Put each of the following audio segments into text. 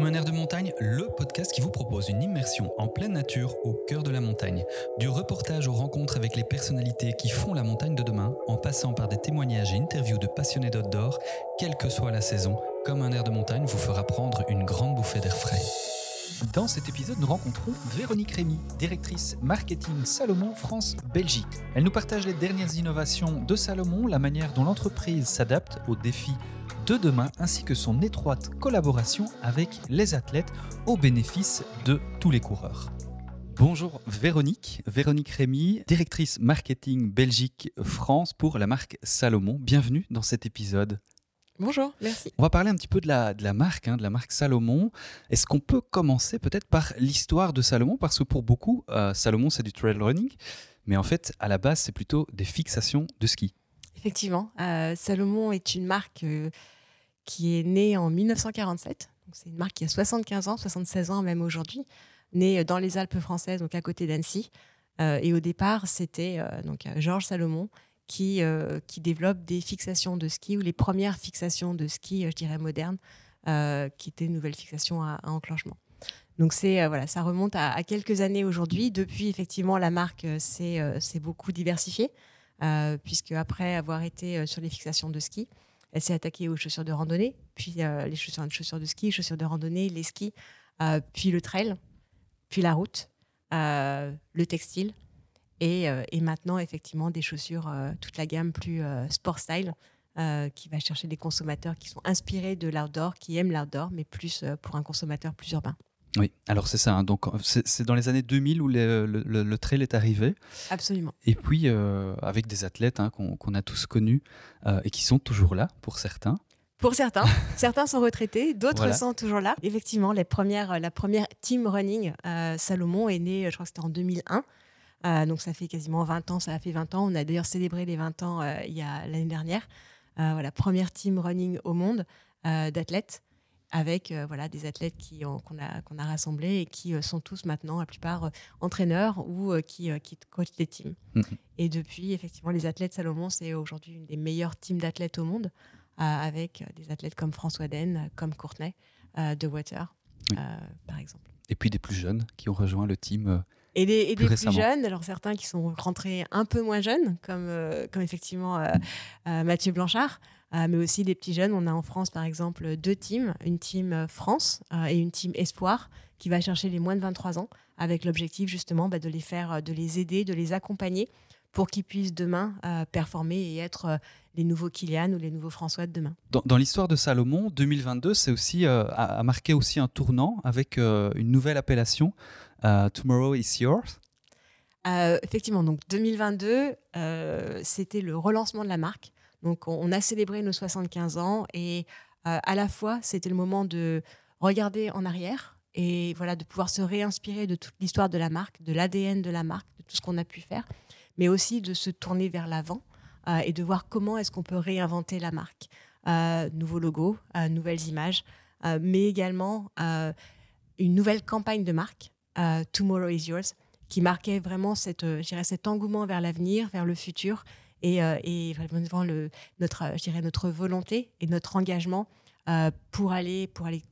Comme un air de montagne, le podcast qui vous propose une immersion en pleine nature au cœur de la montagne. Du reportage aux rencontres avec les personnalités qui font la montagne de demain, en passant par des témoignages et interviews de passionnés d'outdoor, quelle que soit la saison, Comme un air de montagne vous fera prendre une grande bouffée d'air frais. Dans cet épisode, nous rencontrons Véronique Rémy, directrice marketing Salomon France-Belgique. Elle nous partage les dernières innovations de Salomon, la manière dont l'entreprise s'adapte aux défis de demain, ainsi que son étroite collaboration avec les athlètes au bénéfice de tous les coureurs. Bonjour Véronique, Véronique Rémy, directrice marketing Belgique France pour la marque Salomon. Bienvenue dans cet épisode. Bonjour, merci. On va parler un petit peu de la, de la marque, hein, de la marque Salomon. Est-ce qu'on peut commencer peut-être par l'histoire de Salomon? Parce que pour beaucoup, euh, Salomon, c'est du trail running, mais en fait, à la base, c'est plutôt des fixations de ski. Effectivement, euh, Salomon est une marque euh, qui est née en 1947. C'est une marque qui a 75 ans, 76 ans même aujourd'hui, née dans les Alpes françaises, donc à côté d'Annecy. et au départ, c'était donc Georges Salomon qui, euh, qui développe des fixations de ski ou les premières fixations de ski, euh, je dirais modernes, euh, qui étaient une nouvelle fixation à, enclenchement. Donc c'est voilà, ça remonte à, quelques années aujourd'hui. Depuis effectivement, la marque s'est beaucoup diversifiée, puisque après avoir été sur les fixations de ski, elle s'est attaquée aux chaussures de randonnée, puis les chaussures, de ski, chaussures de randonnée, les skis, puis le trail, puis la route, le textile, euh, et, maintenant, effectivement, des chaussures, euh, toute la gamme plus euh, sport style, qui va chercher des consommateurs qui sont inspirés de l'outdoor, qui aiment l'outdoor, mais plus pour un consommateur plus urbain. Oui, alors c'est ça. Hein. donc c'est dans les années 2000 où le, trail est arrivé. Absolument. Et puis avec des athlètes hein, qu'on a tous connus et qui sont toujours là pour certains. Pour certains, certains sont retraités, d'autres sont toujours là. Effectivement, les premières, la première team running Salomon est née, je crois que c'était en 2001. Euh, donc ça fait quasiment 20 ans, ça a fait 20 ans. On a d'ailleurs célébré les 20 ans euh, il y a l'année dernière. Euh, voilà, première team running au monde d'athlètes avec voilà des athlètes qu'on a qu'on a rassemblés et qui sont tous maintenant la plupart entraîneurs ou qui qui coachent des teams. Mhm. Et depuis effectivement les athlètes Salomon c'est aujourd'hui une des meilleures teams d'athlètes au monde avec des athlètes comme François Den, comme Courtenay de Water par exemple. Et puis des plus jeunes qui ont rejoint le team et des, plus, jeunes, alors certains qui sont rentrés un peu moins jeunes, comme, euh, comme effectivement euh, euh, Mathieu Blanchard, mais aussi des petits jeunes. On a en France, par exemple, deux teams, une team France et une team Espoir, qui va chercher les moins de 23 ans, avec l'objectif justement bah, de les faire, de les aider, de les accompagner pour qu'ils puissent demain performer et être les nouveaux Kylian ou les nouveaux François de demain. Dans, l'histoire de Salomon, 2022, c'est aussi a, marqué aussi un tournant avec une nouvelle appellation euh, Tomorrow is yours. Euh, effectivement, donc 2022, euh, c'était le relancement de la marque. Donc, on, a célébré nos 75 ans et à la fois, c'était le moment de regarder en arrière et voilà de pouvoir se réinspirer de toute l'histoire de la marque, de l'ADN de la marque, de tout ce qu'on a pu faire, mais aussi de se tourner vers l'avant et de voir comment est-ce qu'on peut réinventer la marque. nouveau logo, nouvelles images, mais également une nouvelle campagne de marque Tomorrow is Yours, qui marquait vraiment cette, euh, cet engouement vers l'avenir, vers le futur et, euh, vraiment le, notre, notre volonté et notre engagement euh, pour, aller, pour aller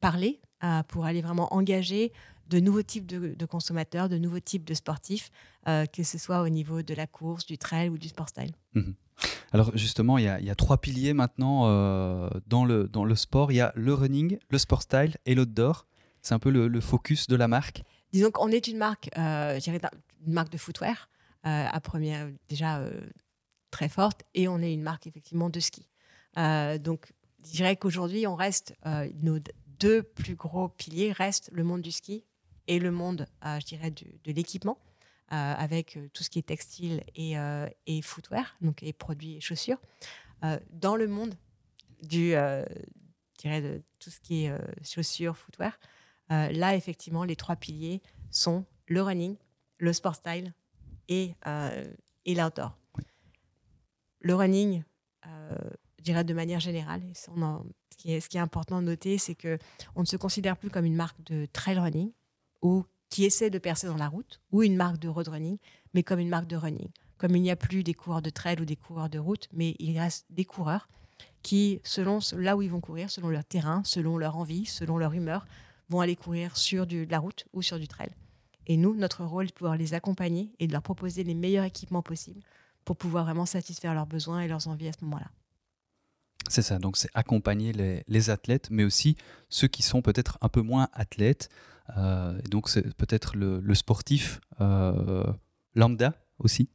parler, pour aller vraiment engager de nouveaux types de, consommateurs, de nouveaux types de sportifs, que ce soit au niveau de la course, du trail ou du sport style. Mhm. Alors justement, il y, a, il y, a, trois piliers maintenant dans, le, dans le sport. Il y a le running, le sport style et l'outdoor. C'est un peu le, focus de la marque. Disons qu'on est une marque, euh, une marque de footwear, euh, à première déjà euh, très forte, et on est une marque effectivement de ski. Euh, donc, je dirais qu'aujourd'hui, on reste nos deux plus gros piliers restent le monde du ski et le monde, je dirais, de l'équipement. avec tout ce qui est textile et, et footwear, donc et produits et chaussures. dans le monde du, je dirais de tout ce qui est chaussures, footwear, euh, là, effectivement, les trois piliers sont le running, le sport style et, euh, et l'outdoor. Le running, euh, je dirais de manière générale, ce, qui est, ce, qui est, important de noter, c'est qu'on ne se considère plus comme une marque de trail running ou qui essaie de percer dans la route, ou une marque de road running, mais comme une marque de running. Comme il n'y a plus des coureurs de trail ou des coureurs de route, mais il reste des coureurs qui, selon là où ils vont courir, selon leur terrain, selon leur envie, selon leur humeur, vont aller courir sur de la route ou sur du trail. Et nous, notre rôle est de pouvoir les accompagner et de leur proposer les meilleurs équipements possibles pour pouvoir vraiment satisfaire leurs besoins et leurs envies à ce moment-là. C'est ça, donc c'est accompagner les, athlètes, mais aussi ceux qui sont peut-être un peu moins athlètes. Euh, donc c'est peut-être le, sportif euh, lambda aussi.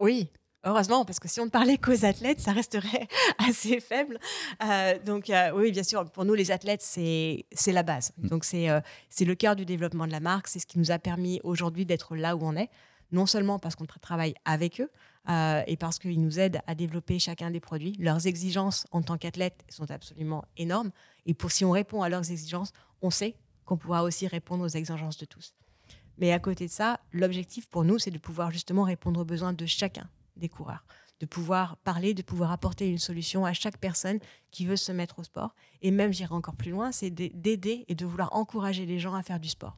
Oui, Heureusement, parce que si on ne parlait qu'aux athlètes, ça resterait assez faible. Euh, donc oui, bien sûr, pour nous, les athlètes, c'est la base. Mm. Donc c'est c'est le cœur du développement de la marque. C'est ce qui nous a permis aujourd'hui d'être là où on est. Non seulement parce qu'on travaille avec eux, euh, et parce qu'ils nous aident à développer chacun des produits. Leurs exigences en tant qu'athlètes sont absolument énormes. Et pour si on répond à leurs exigences, on sait qu'on pourra aussi répondre aux exigences de tous. Mais à côté de ça, l'objectif pour nous, c'est de pouvoir justement répondre aux besoins de chacun des coureurs, de pouvoir parler, de pouvoir apporter une solution à chaque personne qui veut se mettre au sport. Et même, j'irai encore plus loin, c'est d'aider et de vouloir encourager les gens à faire du sport.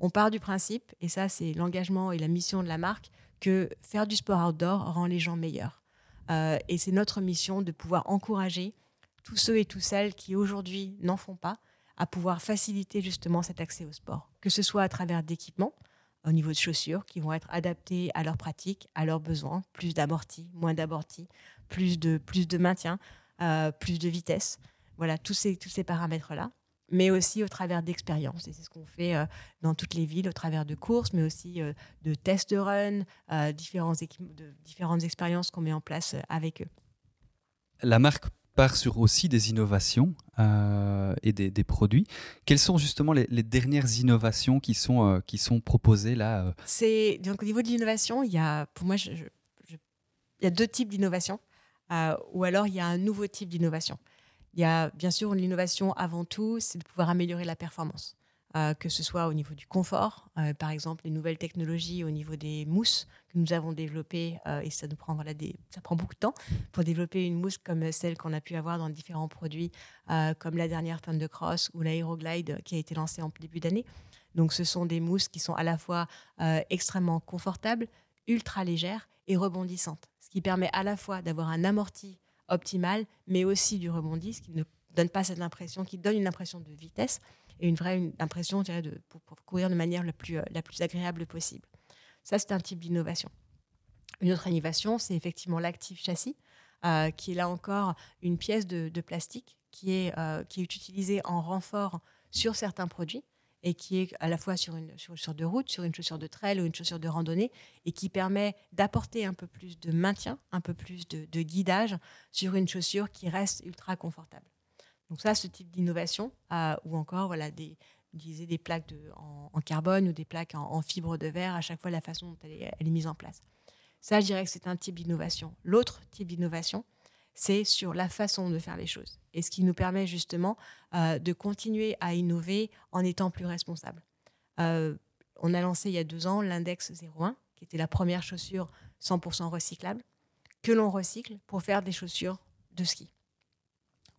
On part du principe, et ça c'est l'engagement et la mission de la marque, que faire du sport outdoor rend les gens meilleurs. Euh, et c'est notre mission de pouvoir encourager tous ceux et toutes celles qui aujourd'hui n'en font pas à pouvoir faciliter justement cet accès au sport, que ce soit à travers d'équipements au niveau de chaussures qui vont être adaptés à leurs pratiques, à leurs besoins, plus d'amortis, moins d'amortis, plus de, plus de maintien, euh, plus de vitesse. Voilà, tous ces, tous ces paramètres-là mais aussi au travers d'expériences. Et c'est ce qu'on fait euh, dans toutes les villes, au travers de courses, mais aussi euh, de tests de run, différentes expériences qu'on met en place avec eux. La marque part sur aussi des innovations et des, produits. Quelles sont justement les, dernières innovations qui sont, qui sont proposées là C'est donc au niveau de l'innovation, il y a pour moi, il y a deux types d'innovation, ou alors il y a un nouveau type d'innovation. Il y a bien sûr l'innovation avant tout, c'est de pouvoir améliorer la performance. Euh, que ce soit au niveau du confort, euh, par exemple les nouvelles technologies au niveau des mousses que nous avons développées, euh, et ça nous prend, voilà, des, ça prend beaucoup de temps pour développer une mousse comme celle qu'on a pu avoir dans différents produits, comme la dernière Thunder Cross ou l'Aeroglide qui a été lancée en début d'année. Donc ce sont des mousses qui sont à la fois extrêmement confortables, ultra légères et rebondissantes, ce qui permet à la fois d'avoir un amorti optimale, mais aussi du rebondi, ce qui ne donne pas cette impression, qui donne une impression de vitesse et une vraie impression de, pour, courir de manière la plus, euh, la plus agréable possible. Ça, c'est un type d'innovation. Une autre innovation, c'est effectivement l'actif châssis, euh, qui est là encore une pièce de, plastique euh, qui est utilisée en renfort sur certains produits et qui est à la fois sur une chaussure de route, sur une chaussure de trail ou une chaussure de randonnée, et qui permet d'apporter un peu plus de maintien, un peu plus de, guidage sur une chaussure qui reste ultra confortable. Donc ça, ce type d'innovation, euh, ou encore voilà, des, des plaques en, carbone ou des plaques en, fibre de verre, à chaque fois la façon dont elle est, elle est mise en place. Ça, je dirais que c'est un type d'innovation. L'autre type d'innovation, c'est sur la façon de faire les choses. Et ce qui nous permet justement euh, de continuer à innover en étant plus responsable. Euh, on a lancé il y a deux ans l'index 01, qui était la première chaussure 100% recyclable, que l'on recycle pour faire des chaussures de ski.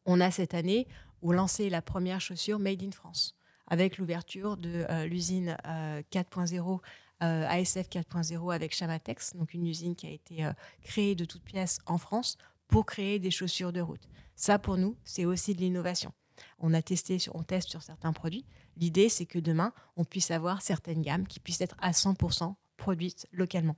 On a cette année lancé la première chaussure Made in France, avec l'ouverture de euh, l'usine 4.0 ASF 4.0 avec Chamatex, donc une usine qui a été créée de toutes pièces en France pour créer des chaussures de route. Ça, pour nous, c'est aussi de l'innovation. On a testé, on teste sur certains produits. L'idée, c'est que demain, on puisse avoir certaines gammes qui puissent être à 100% produites localement.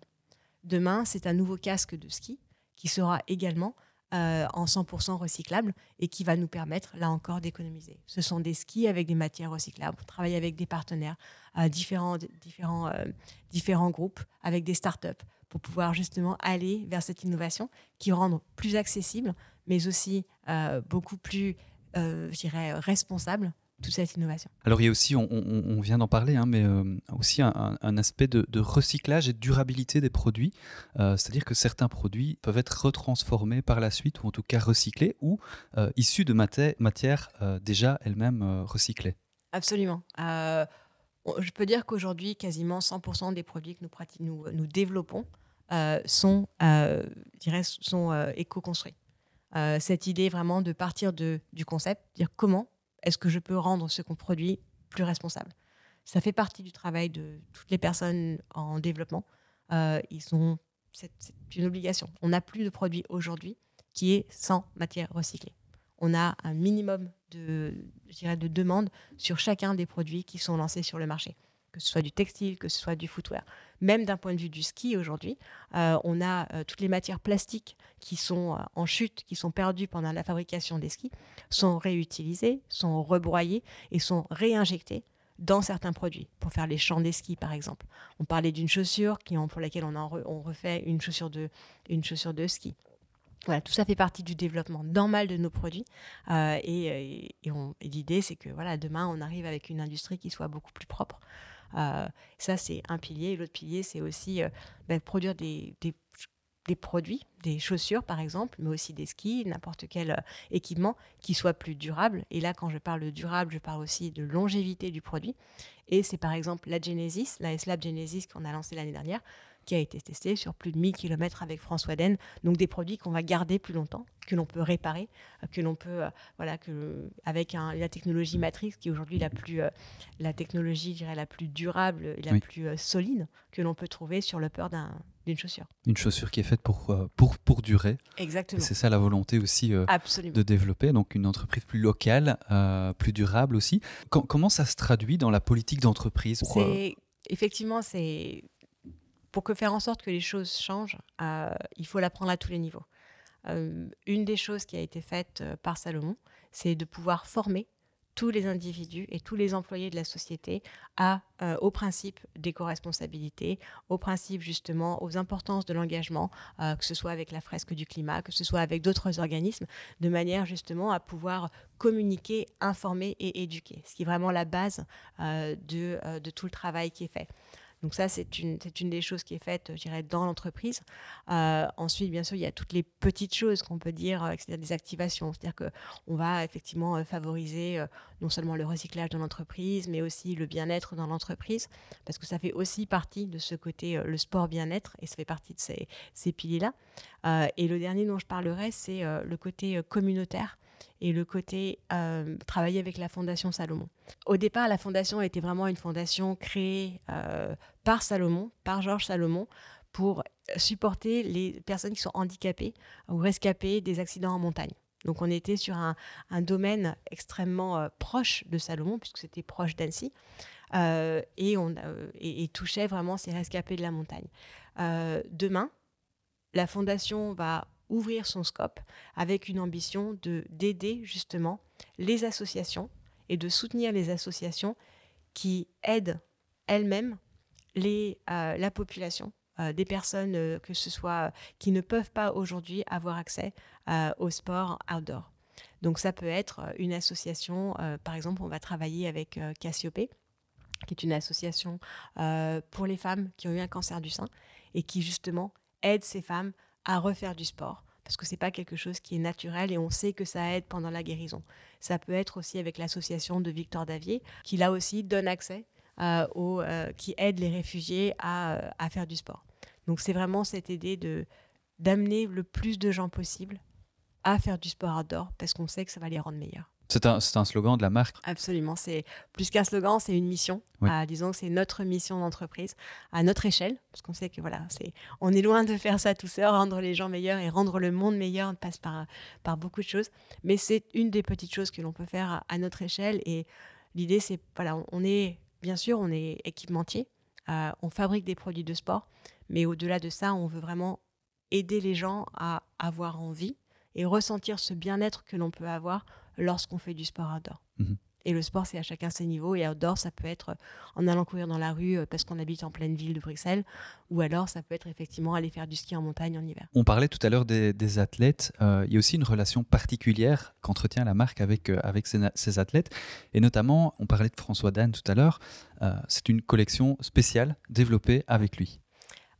Demain, c'est un nouveau casque de ski qui sera également euh, en 100% recyclable et qui va nous permettre, là encore, d'économiser. Ce sont des skis avec des matières recyclables. On travaille avec des partenaires, euh, différents, différents, euh, différents groupes, avec des startups pour pouvoir justement aller vers cette innovation qui rend plus accessible, mais aussi beaucoup plus, je dirais, responsable toute cette innovation. Alors il y a aussi, on, vient d'en parler, hein, mais euh, aussi un, aspect de, recyclage et de durabilité des produits. C'est-à-dire que certains produits peuvent être retransformés par la suite, ou en tout cas recyclés, ou issus de matières déjà elles-mêmes recyclées. Absolument je peux dire qu'aujourd'hui, quasiment 100% des produits que nous, nous, développons euh, sont, euh, sont euh, éco-construits. cette idée vraiment de partir de, du concept, dire comment est-ce que je peux rendre ce qu'on produit plus responsable? Ça fait partie du travail de toutes les personnes en développement. ils sont, c'est, une obligation. On n'a plus de produits aujourd'hui qui est sans matière recyclée. On a un minimum de, je de demande sur chacun des produits qui sont lancés sur le marché, que ce soit du textile, que ce soit du footwear. Même d'un point de vue du ski aujourd'hui, euh, on a euh, toutes les matières plastiques qui sont euh, en chute, qui sont perdues pendant la fabrication des skis, sont réutilisées, sont rebroyées et sont réinjectées dans certains produits, pour faire les champs des skis par exemple. On parlait d'une chaussure qui, pour laquelle on, refait une chaussure, de, une chaussure de ski. Voilà, tout ça fait partie du développement normal de nos produits. Euh, et, l'idée, c'est que voilà, demain, on arrive avec une industrie qui soit beaucoup plus propre. Euh, ça, c'est un pilier. L'autre pilier, c'est aussi ben, produire des, des produits, des chaussures par exemple, mais aussi des skis, n'importe quel euh, équipement qui soit plus durable. Et là, quand je parle de durable, je parle aussi de longévité du produit. Et c'est par exemple la Genesis, la S-Lab Genesis qu'on a lancée l'année dernière, qui a été testée sur plus de 1000 km avec François Den. Donc des produits qu'on va garder plus longtemps, que l'on peut réparer, euh, que l'on peut, euh, voilà, que, avec la technologie Matrix, qui est aujourd'hui la plus, la technologie, je dirais, la plus durable et la plus solide que l'on peut trouver sur le peur d'un d'une chaussure. Une chaussure qui est faite pour, euh, pour, pour durer. Exactement. C'est ça la volonté aussi euh, de développer, donc une entreprise plus locale, euh, plus durable aussi. comment ça se traduit dans la politique d'entreprise Effectivement, c'est pour que faire en sorte que les choses changent, il faut l'apprendre à tous les niveaux. une des choses qui a été faite par Salomon, c'est de pouvoir former tous les individus et tous les employés de la société à, euh, au principe d'éco-responsabilité, au principe justement, aux importances de l'engagement, euh, que ce soit avec la fresque du climat, que ce soit avec d'autres organismes, de manière justement à pouvoir communiquer, informer et éduquer, ce qui est vraiment la base euh, de tout le travail qui est fait. Donc ça, c'est une, des choses qui est faite, je dirais, dans l'entreprise. Euh, ensuite, bien sûr, il y a toutes les petites choses qu'on peut dire, euh, c'est-à-dire des activations. C'est-à-dire qu'on va effectivement euh, favoriser non seulement le recyclage dans l'entreprise, mais aussi le bien-être dans l'entreprise, parce que ça fait aussi partie de ce côté, le sport bien-être, et ça fait partie de ces piliers-là. et le dernier dont je parlerai, c'est le côté communautaire et le côté euh, travailler avec la Fondation Salomon. Au départ, la Fondation était vraiment une fondation créée euh, par Salomon, par Georges Salomon, pour supporter les personnes qui sont handicapées ou rescapées des accidents en montagne. Donc on était sur un, domaine extrêmement euh, proche de Salomon, puisque c'était proche d'Annecy, et, on, et, touchait vraiment ces rescapés de la montagne. demain, la Fondation va ouvrir son scope avec une ambition de d'aider justement les associations et de soutenir les associations qui aident elles-mêmes les, euh, la population, euh, des personnes euh, que ce soit qui ne peuvent pas aujourd'hui avoir accès au sport outdoor. Donc ça peut être une association, par exemple, on va travailler avec Cassiope, qui est une association pour les femmes qui ont eu un cancer du sein et qui justement aide ces femmes à refaire du sport parce que c'est pas quelque chose qui est naturel et on sait que ça aide pendant la guérison. Ça peut être aussi avec l'association de Victor Davier qui là aussi donne accès euh, aux, euh, qui aide les réfugiés à, euh, à faire du sport. Donc c'est vraiment cette idée de d'amener le plus de gens possible à faire du sport outdoor parce qu'on sait que ça va les rendre meilleurs. C'est un, un, slogan de la marque Absolument. C'est plus qu'un slogan, c'est une mission. Ah, disons que c'est notre mission d'entreprise à notre échelle, parce qu'on sait que voilà, c'est, on est loin de faire ça tout seul, rendre les gens meilleurs et rendre le monde meilleur, passe par, par beaucoup de choses. Mais c'est une des petites choses que l'on peut faire à, notre échelle. Et l'idée, c'est, voilà, on est, bien sûr, on est équipementier, euh, on fabrique des produits de sport, mais au-delà de ça, on veut vraiment aider les gens à avoir envie et ressentir ce bien-être que l'on peut avoir lorsqu'on fait du sport outdoor. Mhm. Et le sport, c'est à chacun ses niveaux. Et outdoor, ça peut être en allant courir dans la rue euh, parce qu'on habite en pleine ville de Bruxelles, ou alors ça peut être effectivement aller faire du ski en montagne en hiver. On parlait tout à l'heure des, athlètes. Euh, il y a aussi une relation particulière qu'entretient la marque avec, euh, avec ses, athlètes. Et notamment, on parlait de François Dan tout à l'heure. c'est une collection spéciale développée avec lui.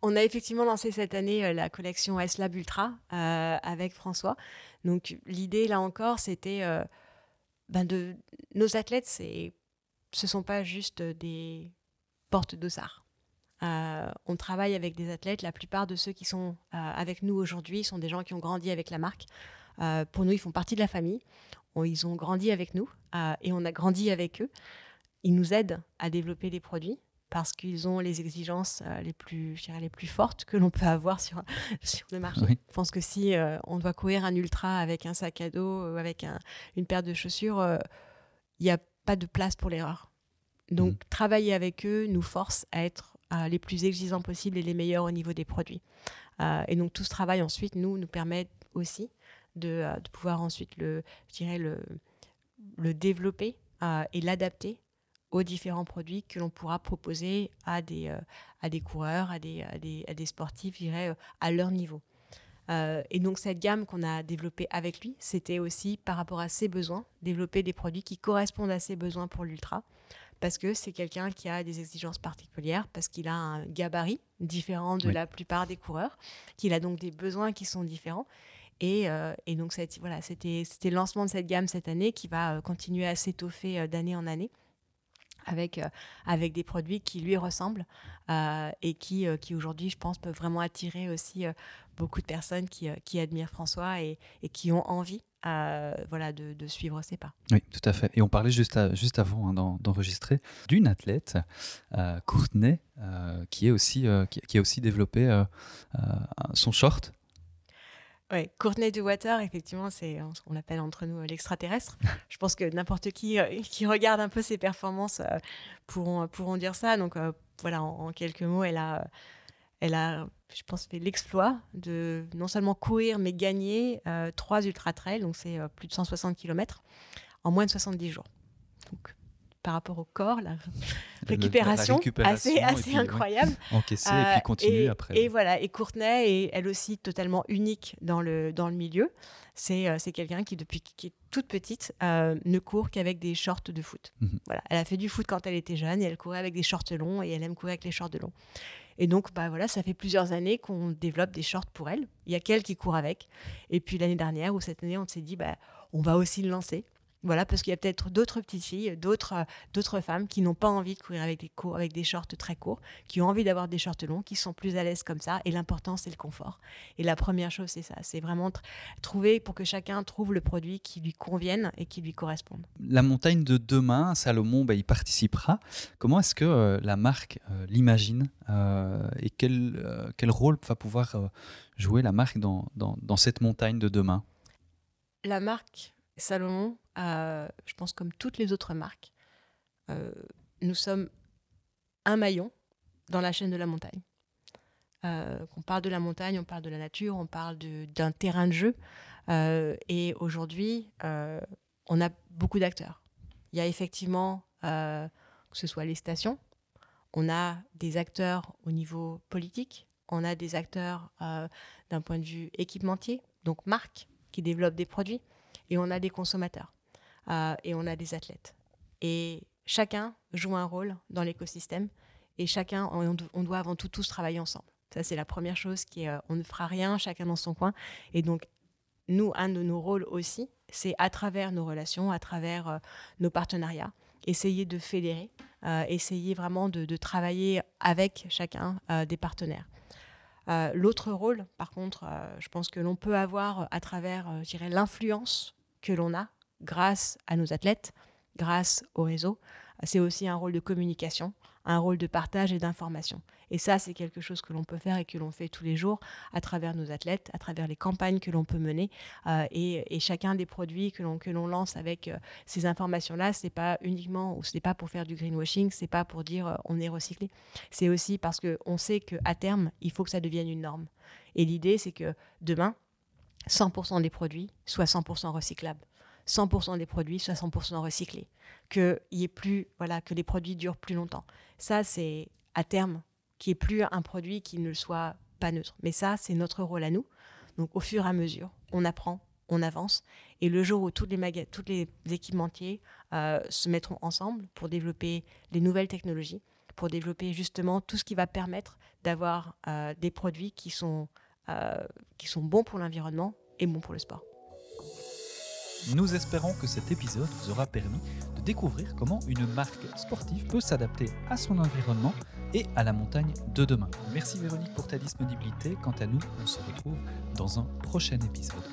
On a effectivement lancé cette année la collection S-Lab Ultra avec François. Donc l'idée, là encore, c'était euh, ben de nos athlètes, c'est ce sont pas juste des portes d'ossard. Euh, on travaille avec des athlètes. La plupart de ceux qui sont euh, avec nous aujourd'hui sont des gens qui ont grandi avec la marque. pour nous, ils font partie de la famille. ils ont grandi avec nous et on a grandi avec eux. Ils nous aident à développer des produits parce qu'ils ont les exigences les, plus, les plus fortes que l'on peut avoir sur, sur le marché. Je pense que si on doit courir un ultra avec un sac à dos, ou avec une paire de chaussures, il n'y a pas de place pour l'erreur. Donc, mmh. travailler avec eux nous force à être les plus exigeants possibles et les meilleurs au niveau des produits. et donc, tout ce travail, ensuite, nous, nous permet aussi de, de pouvoir ensuite le, je dirais, le, le développer et l'adapter aux différents produits que l'on pourra proposer à des, euh, à des coureurs, à des, à des, à des sportifs, je dirais, euh, à leur niveau. Euh, et donc cette gamme qu'on a développée avec lui, c'était aussi par rapport à ses besoins, développer des produits qui correspondent à ses besoins pour l'ultra, parce que c'est quelqu'un qui a des exigences particulières, parce qu'il a un gabarit différent de la plupart des coureurs, qu'il a donc des besoins qui sont différents. Et, et donc voilà, c'était le lancement de cette gamme cette année qui va continuer à s'étoffer d'année en année avec, euh, avec des produits qui lui ressemblent euh, et qui, euh, qui aujourd'hui, je pense, peuvent vraiment attirer aussi beaucoup de personnes qui, qui admirent François et, et, qui ont envie voilà, de, suivre ses pas. Oui, tout à fait. Et on parlait juste, juste avant hein, d'enregistrer d'une athlète, Courtenay, qui, est aussi, qui, qui, a aussi développé son short oui, Courtney Water, effectivement, c'est on l'appelle entre nous l'extraterrestre. Je pense que n'importe qui euh, qui regarde un peu ses performances euh, pourront, pourront dire ça. Donc euh, voilà, en, quelques mots, elle a, elle a, je pense, fait l'exploit de non seulement courir, mais gagner trois ultra trails, donc c'est plus de 160 km, en moins de 70 jours. Donc par rapport au corps, la récupération, assez, assez incroyable. Encaisser et puis continuer après. Et voilà, et Courtenay est elle aussi totalement unique dans le, dans le milieu. C'est euh, quelqu'un qui, depuis qui est toute petite, euh, ne court qu'avec des shorts de foot. Mhm. Voilà, elle a fait du foot quand elle était jeune et elle courait avec des shorts longs et elle aime courir avec les shorts longs. Et donc, bah voilà, ça fait plusieurs années qu'on développe des shorts pour elle. Il y a qu'elle qui court avec. Et puis l'année dernière ou cette année, on s'est dit, bah, on va aussi le lancer. Voilà, parce qu'il y a peut-être d'autres petites filles, d'autres, euh, d'autres femmes qui n'ont pas envie de courir avec des, avec des shorts très courts, qui ont envie d'avoir des shorts longs, qui sont plus à l'aise comme ça. Et l'important, c'est le confort. Et la première chose, c'est ça. C'est vraiment trouver pour que chacun trouve le produit qui lui convienne et qui lui corresponde. La montagne de demain, Salomon, bah, il participera. Comment est-ce que euh, la marque euh, l'imagine et quel, quel rôle va pouvoir jouer la marque dans, dans, dans cette montagne de demain? La marque Salomon, je pense comme toutes les autres marques, euh, nous sommes un maillon dans la chaîne de la montagne. Euh, on parle de la montagne, on parle de la nature, on parle d'un terrain de jeu. Euh, et aujourd'hui, on a beaucoup d'acteurs. Il y a effectivement, que ce soit les stations, on a des acteurs au niveau politique, on a des acteurs d'un point de vue équipementier, donc marques qui développent des produits et on a des consommateurs euh, et on a des athlètes. Et chacun joue un rôle dans l'écosystème et chacun, on, doit avant tout tous travailler ensemble. Ça, c'est la première chose qui est, euh, on ne fera rien chacun dans son coin. Et donc, nous, un de nos rôles aussi, c'est à travers nos relations, à travers euh, nos partenariats, essayer de fédérer, essayer vraiment de, de, travailler avec chacun des partenaires. L'autre rôle, par contre, je pense que l'on peut avoir à travers, l'influence que l'on a grâce à nos athlètes, grâce au réseau. C'est aussi un rôle de communication, un rôle de partage et d'information. Et ça, c'est quelque chose que l'on peut faire et que l'on fait tous les jours à travers nos athlètes, à travers les campagnes que l'on peut mener. Euh, et, chacun des produits que l'on que l'on lance avec euh, ces informations-là, c'est pas uniquement ou c'est pas pour faire du greenwashing, c'est pas pour dire euh, on est recyclé. C'est aussi parce que on sait que à terme, il faut que ça devienne une norme. Et l'idée, c'est que demain, 100% des produits soient 100% recyclables. 100% des produits soient 100% recyclés, que y ait plus, voilà, que les produits durent plus longtemps. Ça, c'est à terme qu'il n'y ait plus un produit qui ne soit pas neutre. Mais ça, c'est notre rôle à nous. Donc, au fur et à mesure, on apprend, on avance. Et le jour où tous les, les équipementiers euh, se mettront ensemble pour développer les nouvelles technologies, pour développer justement tout ce qui va permettre d'avoir euh, des produits qui sont, qui sont bons pour l'environnement et bons pour le sport. Nous espérons que cet épisode vous aura permis de découvrir comment une marque sportive peut s'adapter à son environnement et à la montagne de demain. Merci Véronique pour ta disponibilité. Quant à nous, on se retrouve dans un prochain épisode.